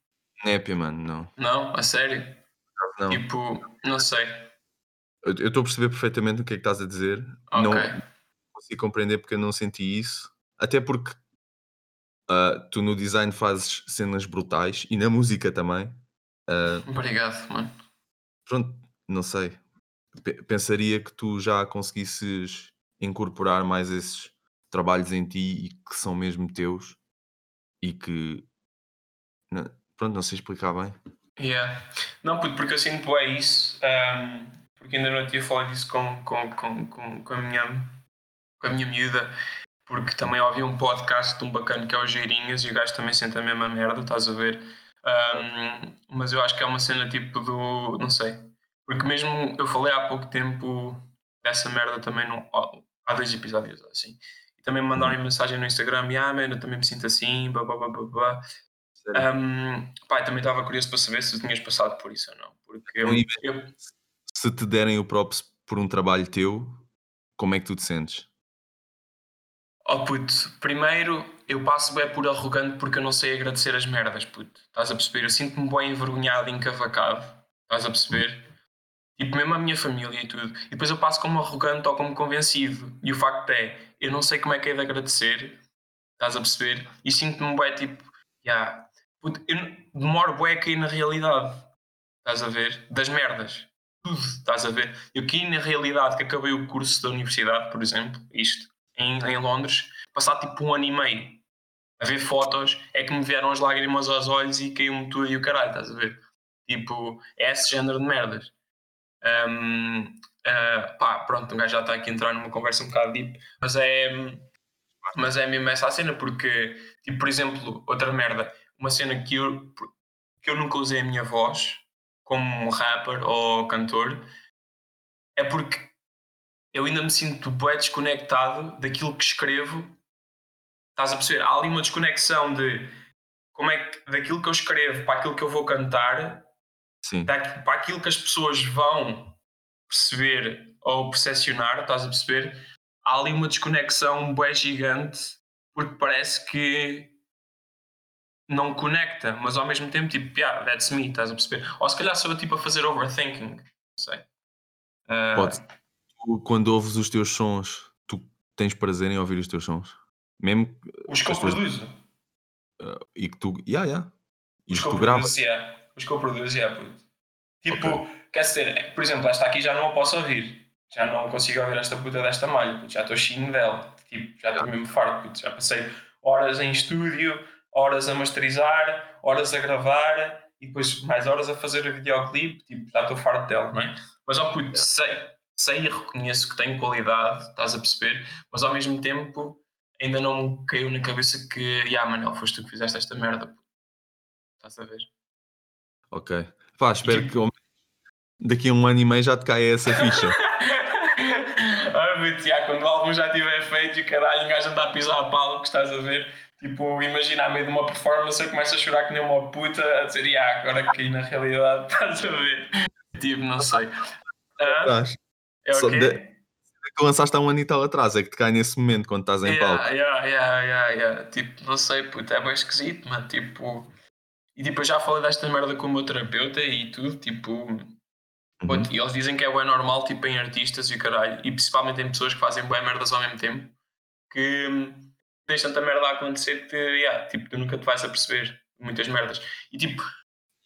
népia, mano, não. Não? A sério? Não. Tipo, não sei. Eu estou a perceber perfeitamente o que é que estás a dizer. Ok. Não consigo compreender porque eu não senti isso. Até porque ah, tu no design fazes cenas brutais e na música também. Ah, Obrigado, mano. pronto, não sei. Pe- Pensaria que tu já conseguisses incorporar mais esses trabalhos em ti e que são mesmo teus e que. não- pronto, não sei explicar bem. Yeah. Não, puto, porque eu sinto é isso, ahm, porque ainda não tinha falado disso com, com, com, com, com, a minha, com a minha miúda, porque também ouvi um podcast de um bacana que é o Geirinhas e o gajo também sente a mesma merda, estás a ver? Ahm, mas eu acho que é uma cena tipo do. não sei. Porque mesmo eu falei há pouco tempo dessa merda também há dois episódios assim. E também me mandaram mensagem no Instagram, ah, man, eu também me sinto assim, blá blá blá blá blá. Um, pá, também estava curioso para saber se tinhas passado por isso ou não. Porque eu, Não, e- eu- Se te derem o props por um trabalho teu, como é que tu te sentes? Oh puto, primeiro eu passo bem por arrogante porque eu não sei agradecer as merdas, puto. Estás a perceber? Eu sinto-me bem envergonhado encavacado. Estás a perceber? Tipo, mesmo a minha família e tudo. E depois eu passo como arrogante ou como convencido. E o facto é, eu não sei como é que é de agradecer. Estás a perceber? E sinto-me bem tipo, yeah, puto, eu demoro bem a na realidade. Estás a ver? Das merdas. Tudo, estás a ver? Eu caí na realidade que acabei o curso da universidade, por exemplo, isto, em, em Londres, passar tipo um ano e meio a ver fotos, é que me vieram as lágrimas aos olhos e caiu-me tudo e o caralho, estás a ver? Tipo, é esse género de merdas. Um, ah, pá, pronto, um gajo já está aqui a entrar numa conversa um bocado deep, mas é, mas é mesmo essa a cena, porque, tipo, por exemplo, outra merda, uma cena que eu, que eu nunca usei a minha voz como rapper ou cantor, é porque eu ainda me sinto bem desconectado daquilo que escrevo. Estás a perceber? Há ali uma desconexão de como é que, daquilo que eu escrevo para aquilo que eu vou cantar, Sim. para aquilo que as pessoas vão perceber ou percepcionar, estás a perceber? Há ali uma desconexão bué gigante porque parece que não conecta, mas ao mesmo tempo, tipo, yeah, that's me, estás a perceber? Ou se calhar sou eu tipo a fazer overthinking, não sei. Ah, Pode. Tu, quando ouves os teus sons, tu tens prazer em ouvir os teus sons? Mesmo os que eu produzo. uh, e que tu. Yeah, yeah. E Os que que eu tu gravas. produzo, yeah. Os que eu produzo, yeah, puto. Tipo, quer dizer, por exemplo, esta aqui já não a posso ouvir. Já não consigo ouvir esta puta desta malha. puto. Já estou chinho dela. Tipo, já estou mesmo farto. puto. Já passei horas em estúdio, horas a masterizar, horas a gravar e depois mais horas a fazer o videoclipe. Tipo, já estou farto dela, não é? Mas, ó puto, sei, sei e reconheço que tenho qualidade, estás a perceber? Mas ao mesmo tempo ainda não me caiu na cabeça que, yeah, Manel, foste tu que fizeste esta merda. Estás a ver? Ok. Pá, espero tipo- que daqui a um ano e meio já te caia essa ficha. ah, quando o álbum já estiver feito e caralho, um gajo anda a pisar a palco, estás a ver? Tipo, imagina a meio de uma performance eu começo a chorar que nem uma puta, a dizer, yeah, agora caí na realidade, estás a ver? Tipo, não sei. Ah. É Só o quê? de- que lançaste há um ano e tal atrás, é que te cai nesse momento quando estás em palco. Yeah, yeah, yeah, yeah, yeah. Tipo, não sei, puto, é bem esquisito, mano. Tipo, E tipo, eu já falei desta merda com o meu terapeuta e tudo, tipo. Uhum. E eles dizem que é bem normal, tipo, em artistas e o caralho, e principalmente em pessoas que fazem bem merdas ao mesmo tempo, que hum, tens tanta merda a acontecer que, yeah, tipo, tu nunca te vais a perceber muitas merdas. E tipo,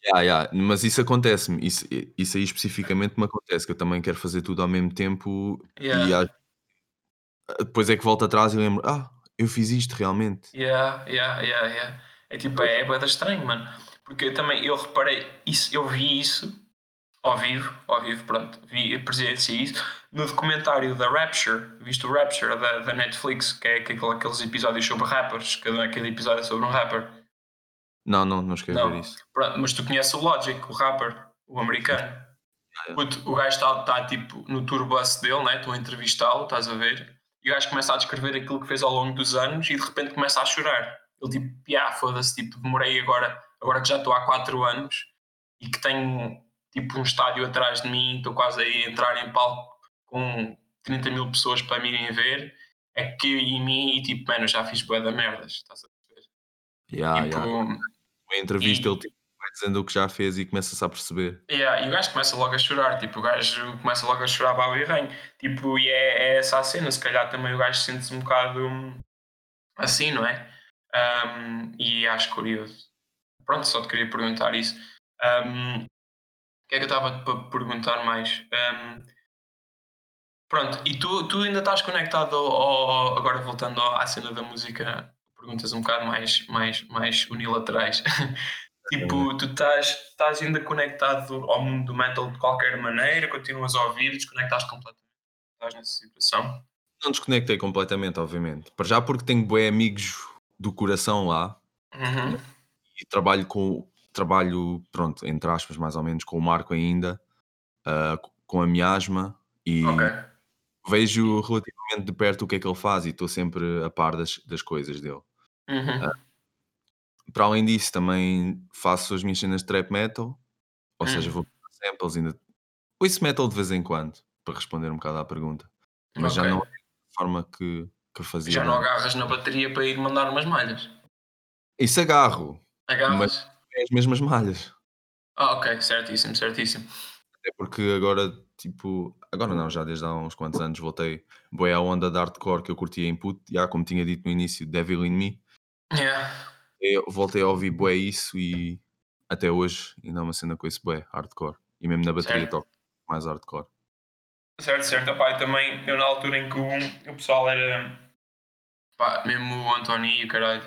Yeah, yeah, Mas isso acontece-me, isso, isso aí especificamente me acontece, que eu também quero fazer tudo ao mesmo tempo e Yeah. às- depois é que volto atrás e lembro, ah, eu fiz isto realmente. yeah, yeah, yeah, yeah. É tipo, é, é bué estranho, mano. Porque eu também, eu reparei, isso, eu vi isso ao vivo, ao vivo, pronto, vi, presenciei isso no documentário da Rapture, visto o Rapture da, da Netflix, que é aquele- aqueles episódios sobre rappers, cada aquele episódio é sobre um rapper. Não, não, não esqueci Não. isso. Pronto, mas tu conheces o Logic, o rapper, o americano. Puto, o gajo está tá, tipo no tour bus dele, né? Estou a entrevistá-lo, estás a ver? E o gajo começa a descrever aquilo que fez ao longo dos anos e de repente começa a chorar. Ele tipo, yeah, foda-se, tipo, demorei agora, agora que já estou há 4 anos e que tenho tipo um estádio atrás de mim, estou quase a entrar em palco com 30 mil pessoas para me irem ver, é que eu em mim e tipo, mano, já fiz bué da merdas, estás a? Yeah, tipo, yeah. Na entrevista e- ele tipo, vai dizendo o que já fez e começa-se a perceber. Yeah, e o gajo começa logo a chorar, tipo, o gajo começa logo a chorar baba e ranho. Tipo, e é, é essa a cena, se calhar também o gajo sente-se um bocado hum, assim, não é? Um, e acho curioso. Pronto, só te queria perguntar isso. Um, o que é que eu estava para perguntar mais? Um, pronto, e tu, tu ainda estás conectado ao, ao- agora voltando à cena da música, perguntas um bocado mais, mais, mais unilaterais. Tipo, tu estás, estás ainda conectado ao mundo do metal de qualquer maneira, continuas a ouvir, desconectaste completamente. Estás nessa situação. Não desconectei completamente, obviamente. Para já porque tenho bué amigos do coração lá Uhum. e trabalho com trabalho, pronto, entre aspas, mais ou menos, com o Marco ainda, ah, com a miasma e Ok. vejo relativamente de perto o que é que ele faz e estou sempre a par das, das coisas dele. Uhum. Para além disso, também faço as minhas cenas de trap metal, ou seja, Hum. vou para samples ainda. Ouço metal de vez em quando, para responder um bocado à pergunta, mas já Ok. não é da forma que, que fazia. Já não agarras na bateria para ir mandar umas malhas. Isso agarro, Agarras? é as mesmas malhas. Ah, ok, certíssimo, certíssimo. Até porque agora, tipo, agora não, já desde há uns quantos anos voltei boé à onda de hardcore que eu curtia input, já como tinha dito no início, Devil in Me. Yeah. Eu voltei a ouvir bué isso e até hoje ainda é uma cena com esse bué, hardcore. E mesmo na bateria toco mais hardcore. Certo, certo. Pá, e também, eu na altura em que o, o pessoal era. Pá, mesmo o Antoni e o caralho.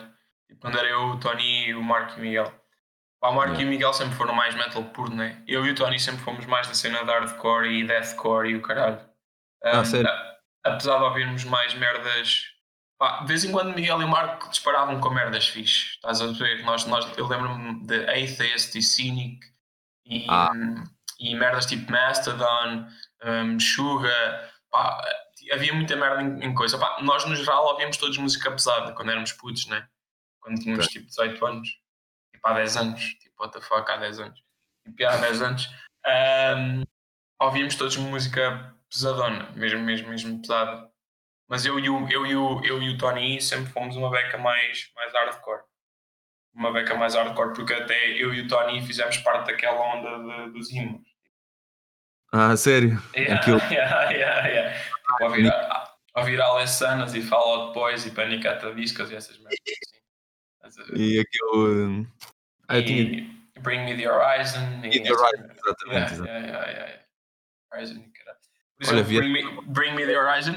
Quando era eu, o Tony, o Marco e o Miguel. Pá, o Marco Yeah. e o Miguel sempre foram mais metal puro, né? Eu e o Tony sempre fomos mais da cena de hardcore e deathcore e o caralho. Ah, Um, sério? a- apesar de ouvirmos mais merdas. Pá, de vez em quando Miguel e o Marco disparavam com merdas fixe. Estás a ver? Nós, nós, eu lembro-me de Atheist e Cynic e, Ah. e merdas tipo Mastodon, um, Suga. Pá, havia muita merda em, em coisa. Pá, nós, no geral, ouvíamos todos música pesada quando éramos putos, né? Quando tínhamos tipo 18 anos. Tipo há 10 anos. Tipo, what the fuck, há 10 anos. Tipo, há 10 anos. Um, ouvíamos todos música pesadona, mesmo, mesmo, mesmo pesada. Mas eu e o, eu e o, eu e o Tony sempre fomos uma beca mais, mais hardcore. Uma beca mais hardcore, porque até eu e o Tony fizemos parte daquela onda de, dos himnos. Ah, sério? Yeah, Aquilo- yeah, yeah, yeah. Tipo, ouvir, a- ouvir Alessanas e Fall Out Boys e Panic at the Discos e essas merdas assim. A ver? E aquele. Ah, tinha. Bring Me the Horizon. e the Horizon, exatamente, Yeah, exatamente. yeah, yeah, yeah. Horizon. Por Olha, exemplo, Bring, Me, Bring Me the Horizon,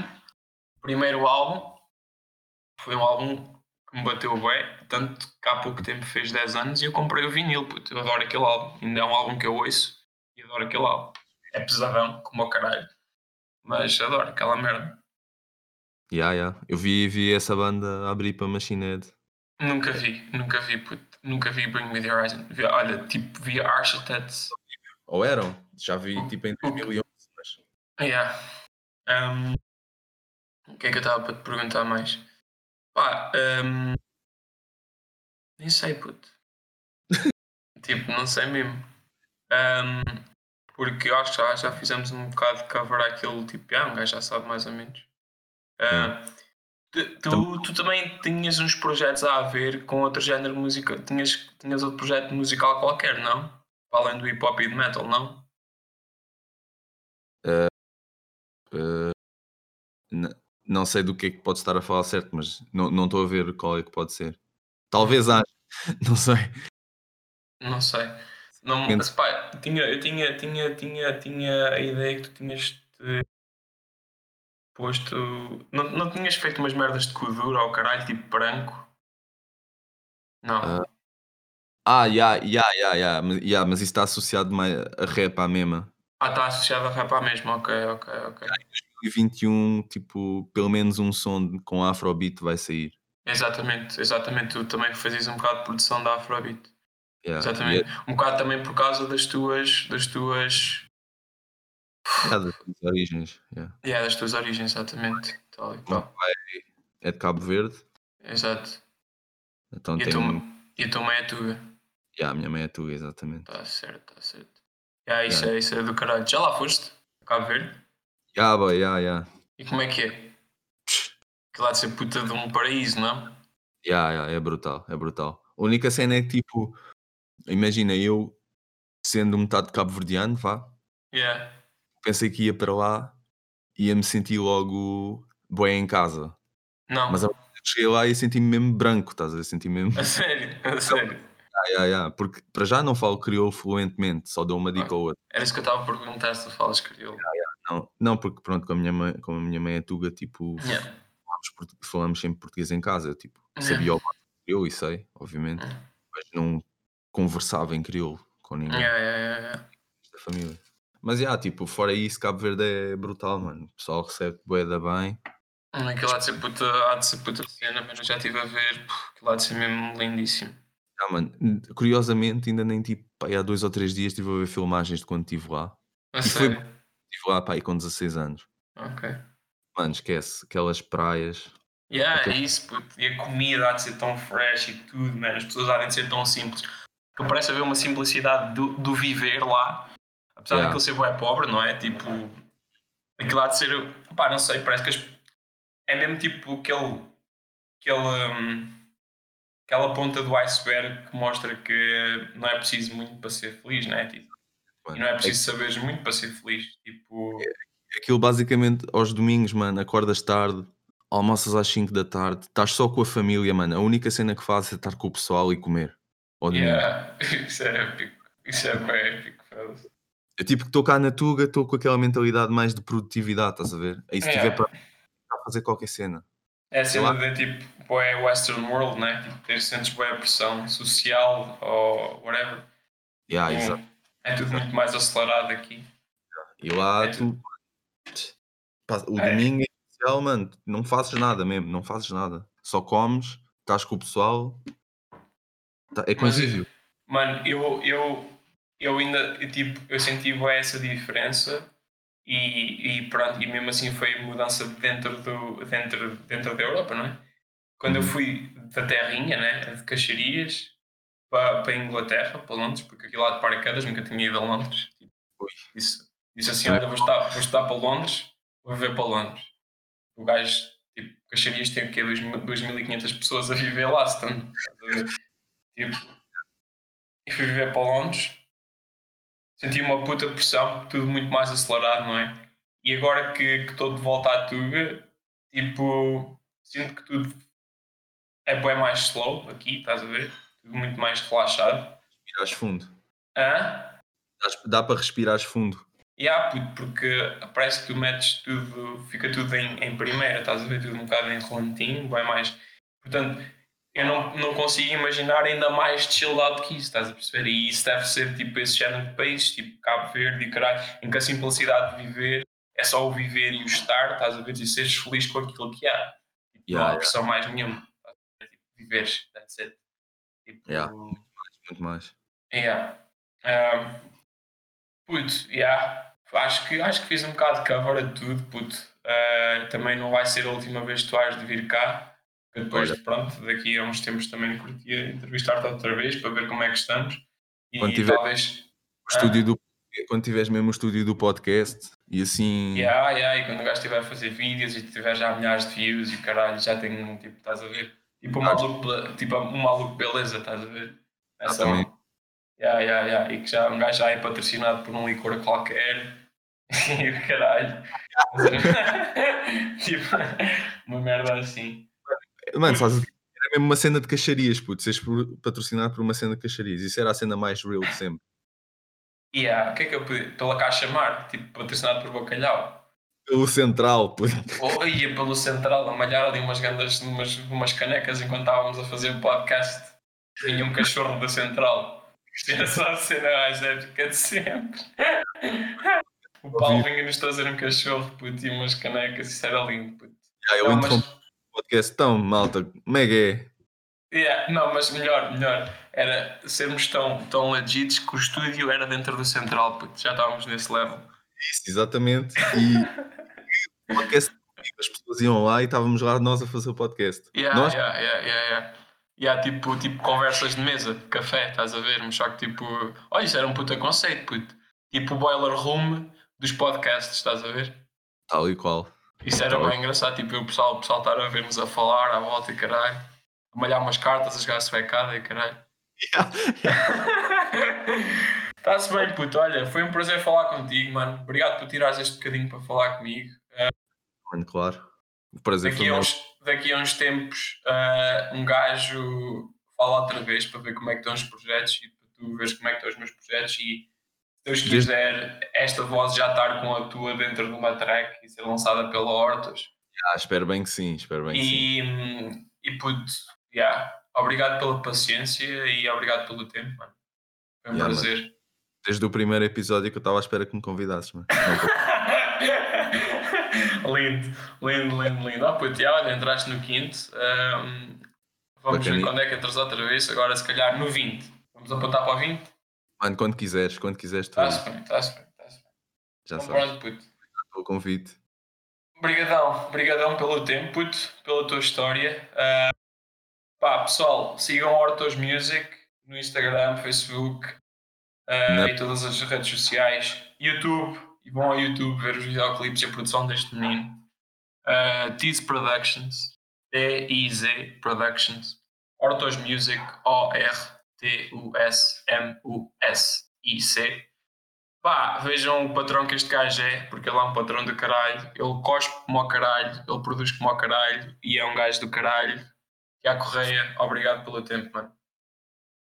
primeiro álbum, foi um álbum que me bateu bem, tanto que há pouco tempo fez 10 anos e eu comprei o vinil, puto, eu adoro aquele álbum, ainda é um álbum que eu ouço e adoro aquele álbum. É pesadão, como o caralho, mas adoro aquela merda. Yeah, yeah. Eu vi, vi essa banda abrir para Machine Head. Nunca vi, nunca vi, puto, nunca vi Bring Me the Horizon. Vi- olha, tipo, vi Architects, Ou eram? Já vi tipo em 2011. Mas... Yeah. Um, o que é que eu estava para te perguntar mais? Pá, um, nem sei, puto. tipo, não sei mesmo. Um, porque eu acho que já, já fizemos um bocado de cover aquele tipo, ah, um gajo já sabe mais ou menos. Uh, Tu, tu, tu também tinhas uns projetos a ver com outro género musical. Tinhas, tinhas outro projeto musical qualquer, não? Além do hip hop e do metal, não? Uh, n- não sei do que é que pode estar a falar certo, mas não não estou a ver qual é que pode ser. Talvez haja, não sei. Não sei. Não, mas, pá, tinha, eu tinha, tinha, tinha, tinha a ideia que tu tinhas posto. Não, não tinhas feito umas merdas de codura ao caralho, tipo branco? Não. Ah. Ah, ya, ya, mas ya, mas isso está associado mais a rap à mesma. Ah, está associado a rap à mesma, ok, ok, ok. 2021, tipo, pelo menos um som com Afrobeat vai sair. Exatamente, exatamente. Tu também fazias um bocado de produção da Afrobeat. Yeah, Exatamente. Um bocado também por causa das tuas. das tuas. é das suas origens. yeah. Yeah, das tuas origens, exatamente. Tal e qual. é de Cabo Verde, Exato. então E a tem. tua, e a tua mãe é tuga. Yeah, a minha mãe é tua, exatamente. Está certo, está certo. Yeah, isso, Yeah. é, isso é do caralho. Já lá foste? A Cabo Verde? Ya, boy, ya, ya. E como é que é? Que lá de ser puta de um paraíso, não? Ya, ya, é brutal, é brutal. A única cena é que, tipo, imagina, eu sendo metade cabo-verdiano, vá, Yeah. pensei que ia para lá e ia me sentir logo bem em casa. Não. Mas a é cheguei lá e senti-me mesmo branco, estás a ver? Senti mesmo. A sério, a sério. Ya, ya, ya, Porque para já não falo crioulo fluentemente, só dou uma dica ou outra. Era isso que eu estava a perguntar se tu falas crioulo. Não, não porque pronto, com a minha mãe, como a minha mãe é tuga, tipo, Yeah. falamos, sempre português em casa. Tipo, Yeah. sabia o crioulo e sei, obviamente, Yeah. mas não conversava em crioulo com ninguém Yeah, yeah, yeah, yeah. da família. Mas já, tipo, fora isso, Cabo Verde é brutal, mano. O pessoal recebe boeda bem. Aquilo há de ser puta, há de ser puta cena, mas eu já estive a ver. puf, Aquilo há de ser mesmo lindíssimo. Ah, mano, curiosamente, ainda nem tipo, há dois ou três dias estive a ver filmagens de quando estive lá. A E foi- sério. Estive lá, pá, aí com 16 anos. Ok. Mano, esquece, aquelas praias. Yeah, Ok. é isso, puto. E a comida há de ser tão fresh e tudo, man. As pessoas há de ser tão simples. Que parece haver uma simplicidade do, do viver lá. Apesar Yeah. daquilo ser bué pobre, não é? Tipo, aquilo há de ser. Pá, não sei, parece que as- é mesmo tipo aquele. aquele hum, aquela ponta do iceberg que mostra que não é preciso muito para ser feliz, não é? Tipo, e Mano. não é preciso saberes muito para ser feliz. Tipo, Aquilo basicamente aos domingos, mano, acordas tarde, almoças às 5 da tarde, estás só com a família, mano. A única cena que fazes é estar com o pessoal e comer. Ao yeah, isso é épico. Isso é bem épico, foda-se. Eu tipo que estou cá na Tuga, estou com aquela mentalidade mais de produtividade, estás a ver? Aí se É. tiver para fazer qualquer cena. É a cena de tipo, boé Western World, né? Tipo, ter sentes boé pressão social ou whatever. Yeah, Hum, exato. É tudo muito mais acelerado aqui. E lá É tu. pá, O É. domingo é especial, mano. Não fazes nada mesmo, não fazes nada. Só comes, estás com o pessoal. tá- É convívio. Mano, eu, eu, eu ainda, eu, tipo, eu senti essa diferença e, e pronto, e mesmo assim foi mudança dentro, do, dentro, dentro da Europa, não é? Quando eu Uhum. fui da terrinha, né, de Caxarias, para, para a Inglaterra, para Londres, porque aquilo lá de paraquedas nunca tinha ido a Londres. Tipo, Ui. disse, assim: Olha, vou estudar, vou estudar para Londres, vou viver para Londres. O gajo, tipo, Caxarias tem o quê? 2.500 pessoas a viver lá, ver? Tipo, e fui viver para Londres, senti uma puta pressão, tudo muito mais acelerado, não é? E agora que que estou de volta à Tuga, tipo, sinto que tudo é bem mais slow aqui, estás a ver? Muito mais relaxado. Respirares fundo. Hã? Dá para respirares fundo. E há, puto, porque parece que tu metes tudo, fica tudo em, em primeira, estás a ver? Tudo um bocado em bem mais. Portanto, eu não, não consigo imaginar ainda mais chill out que isso, estás a perceber? E isso deve ser tipo esse género de países, tipo Cabo Verde e caralho, em que a simplicidade de viver é só o viver e o estar, estás a ver? E seres feliz com aquilo que há. Tipo, não Yeah, há pressão mais nenhuma. estás a ver? Tipo, viveres, that's it. Tipo, Yeah. Muito mais. Yeah. Um, puto, yeah. Acho que, acho que fiz um bocado de cover a tudo, puto. Uh, também não vai ser a última vez que tu has de vir cá. Depois, Olha. pronto, daqui a uns tempos também curtia entrevistar-te outra vez para ver como é que estamos. E Quando tiver- talvez. O estúdio do, quando tiveres mesmo o estúdio do podcast, E assim. Yeah, yeah, e quando o gajo estiver a fazer vídeos e tiver já milhares de views e caralho, já um tipo, estás a ver? Tipo um maluco, tipo, um maluco beleza, estás a ver? É só- Exatamente. Yeah, yeah, yeah. E que já um gajo já é patrocinado por um licor qualquer. E o caralho. tipo, uma merda assim. Mano, sabes, era mesmo uma cena de caixarias, puto. Seres patrocinado por uma cena de caixarias. Isso era a cena mais real de sempre. Yeah, o que é que eu pedi? Pela Caixa Mar, tipo, patrocinado por Bacalhau. O central. Ou ia pelo Central a malhar ali umas umas, umas canecas enquanto estávamos a fazer o podcast. Vinha um cachorro da Central. Isto era só a cena mais épica de sempre. O Paulo vinha-nos trazer um cachorro, puto, e umas canecas, isso era lindo, puto. Ah, eu Não, mas- o podcast. Então, malta, como é que é? Yeah, não, mas melhor, melhor. Era sermos tão, tão legits que o estúdio era dentro do Central, puto. Já estávamos nesse level. Isso, exatamente. E podcast, as pessoas iam lá e estávamos lá nós a fazer o podcast. Yeah, nós, yeah, yeah, yeah, yeah. Yeah, tipo, tipo conversas de mesa, de café, estás a ver? Mas só que tipo, olha, isso era um puta conceito, puto. Tipo o boiler room dos podcasts, estás a ver? tal e qual. Isso era bem engraçado, tipo, o pessoal, o pessoal estar a ver-nos a falar à volta e caralho, a malhar umas cartas, a jogar suecada e caralho. Está-se bem, puto. Olha, foi um prazer falar contigo, mano. Obrigado por tirares este bocadinho para falar comigo. Mano, claro. O prazer Daqui a, uns, daqui a uns tempos, ah, um gajo fala outra vez para ver como é que estão os projetos e para tu veres como é que estão os meus projetos. E se Deus quiser, esta voz já estar com a tua dentro de uma track e ser lançada pela Hortos. Ah, espero bem que sim, espero bem que sim. E, hum, e puto, yeah, obrigado pela paciência e obrigado pelo tempo, mano. Foi um Yeah, prazer. Desde o primeiro episódio que eu estava à espera que me convidasses, mano. Lindo, lindo, lindo, lindo. Ah, puto, olha, entraste no quinto. Ahm, vamos ver quando é que entras outra vez. Agora, se calhar, no 20. Vamos apontar para o 20? Mano, quando quiseres, quando quiseres, Está-se bem, está-se bem. Está-se bem. já Então, sabes. pronto, puto. O convite. Obrigadão, obrigadão pelo tempo, puto, pela tua história. Ah, pá, pessoal, sigam Hortos Music no Instagram, Facebook Na- e todas as redes sociais, YouTube, e vão ao YouTube ver os videoclipes e a produção deste menino. Uh, Tiz Productions, T-I-Z Productions, Hortos Music, O-R-T-U-S-M-U-S-I-C. Pá, vejam o patrão que este gajo é, porque ele é um patrão do caralho. Ele cospe como ao caralho, ele produz como ao caralho e é um gajo do caralho. À Correia, obrigado pelo tempo, mano.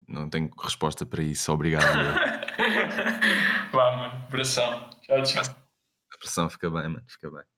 Não tenho resposta para isso, obrigado. Vá, mano, abração. Tchau, tchau. A pressão fica bem, mano, fica bem.